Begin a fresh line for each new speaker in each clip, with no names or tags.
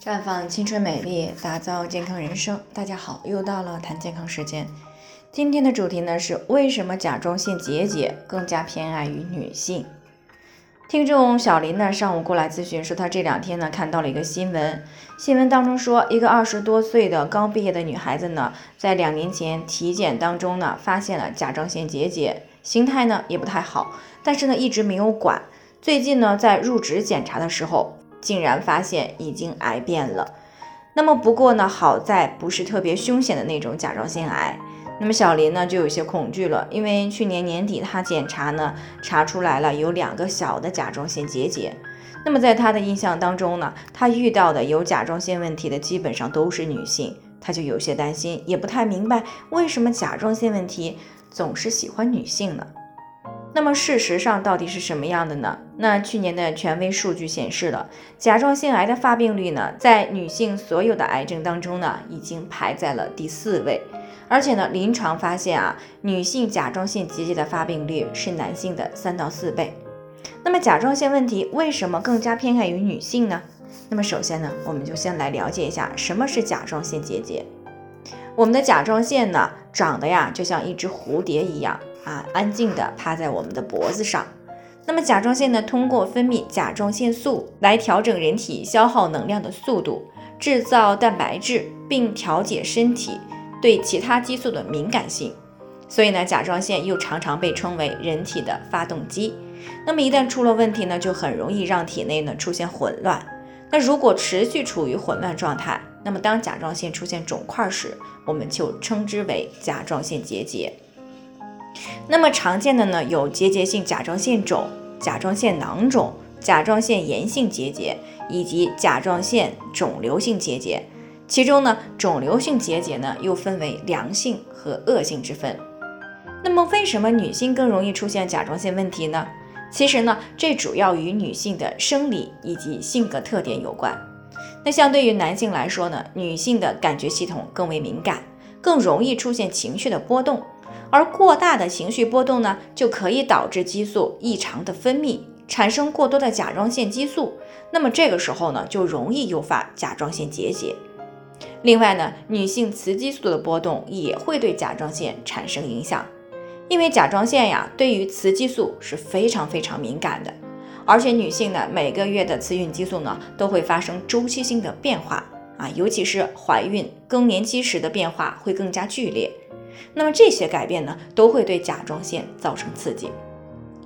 绽放青春美丽，打造健康人生。大家好，又到了谈健康时间。今天的主题呢是为什么甲状腺结节更加偏爱于女性？听众小林呢上午过来咨询说，他这两天呢看到了一个新闻，新闻当中说，一个二十多岁的刚毕业的女孩子呢，在两年前体检当中呢发现了甲状腺结节，形态呢也不太好，但是呢一直没有管。最近呢在入职检查的时候。竟然发现已经癌变了，那么不过呢，好在不是特别凶险的那种甲状腺癌。那么小林呢就有些恐惧了，因为去年年底他检查呢查出来了有两个小的甲状腺结节。那么在他的印象当中呢，他遇到的有甲状腺问题的基本上都是女性，他就有些担心，也不太明白为什么甲状腺问题总是喜欢女性呢？那么事实上到底是什么样的呢？那去年的权威数据显示了甲状腺癌的发病率呢，在女性所有的癌症当中呢，已经排在了第四位。而且呢，临床发现啊，女性甲状腺结节的发病率是男性的三到四倍。那么甲状腺问题为什么更加偏爱于女性呢？那么首先呢，我们就先来了解一下什么是甲状腺结节。我们的甲状腺呢，长得呀就像一只蝴蝶一样。啊，安静地趴在我们的脖子上。那么甲状腺呢，通过分泌甲状腺素来调整人体消耗能量的速度，制造蛋白质，并调节身体对其他激素的敏感性。所以呢，甲状腺又常常被称为人体的发动机。那么一旦出了问题呢，就很容易让体内呢出现混乱。那如果持续处于混乱状态，那么当甲状腺出现肿块时，我们就称之为甲状腺结节。那么常见的呢有结节性甲状腺肿、甲状腺囊肿、甲状腺炎性结节以及甲状腺肿瘤性结节。其中呢，肿瘤性结节呢又分为良性和恶性之分。那么为什么女性更容易出现甲状腺问题呢？其实呢，这主要与女性的生理以及性格特点有关。那相对于男性来说呢，女性的感觉系统更为敏感，更容易出现情绪的波动。而过大的情绪波动呢，就可以导致激素异常的分泌，产生过多的甲状腺激素。那么这个时候呢，就容易诱发甲状腺结节。另外呢，女性雌激素的波动也会对甲状腺产生影响，因为甲状腺呀，对于雌激素是非常非常敏感的。而且女性呢，每个月的雌孕激素呢，都会发生周期性的变化啊，尤其是怀孕更年期时的变化会更加剧烈。那么这些改变呢，都会对甲状腺造成刺激。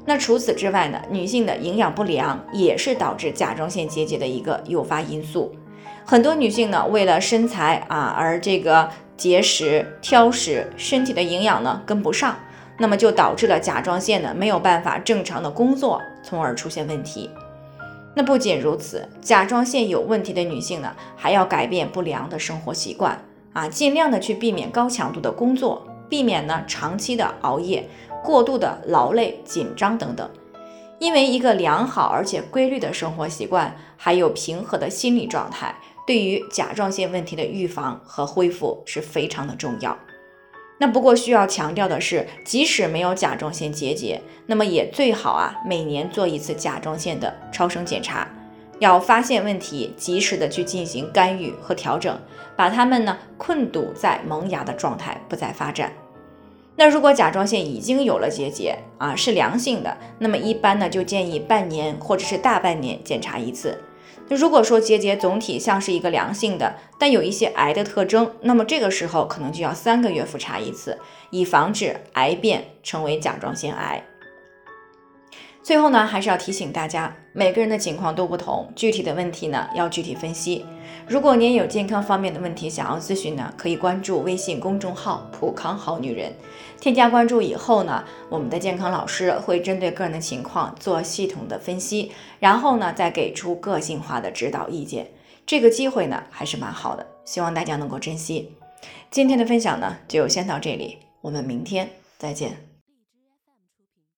那除此之外呢，女性的营养不良也是导致甲状腺结节的一个诱发因素。很多女性呢，为了身材啊而这个节食、挑食，身体的营养呢跟不上，那么就导致了甲状腺呢没有办法正常的工作，从而出现问题。那不仅如此，甲状腺有问题的女性呢，还要改变不良的生活习惯。啊，尽量的去避免高强度的工作，避免呢长期的熬夜、过度的劳累、紧张等等。因为一个良好而且规律的生活习惯，还有平和的心理状态，对于甲状腺问题的预防和恢复是非常的重要。那不过需要强调的是，即使没有甲状腺结节，那么也最好啊每年做一次甲状腺的超声检查。要发现问题，及时的去进行干预和调整，把它们呢困堵在萌芽的状态，不再发展。那如果甲状腺已经有了结节啊，是良性的，那么一般呢就建议半年或者是大半年检查一次。那如果说结节总体像是一个良性的，但有一些癌的特征，那么这个时候可能就要三个月复查一次，以防止癌变成为甲状腺癌。最后呢，还是要提醒大家，每个人的情况都不同，具体的问题呢要具体分析。如果您有健康方面的问题想要咨询呢，可以关注微信公众号“普康好女人”，添加关注以后呢，我们的健康老师会针对个人的情况做系统的分析，然后呢再给出个性化的指导意见。这个机会呢还是蛮好的，希望大家能够珍惜。今天的分享呢就先到这里，我们明天再见。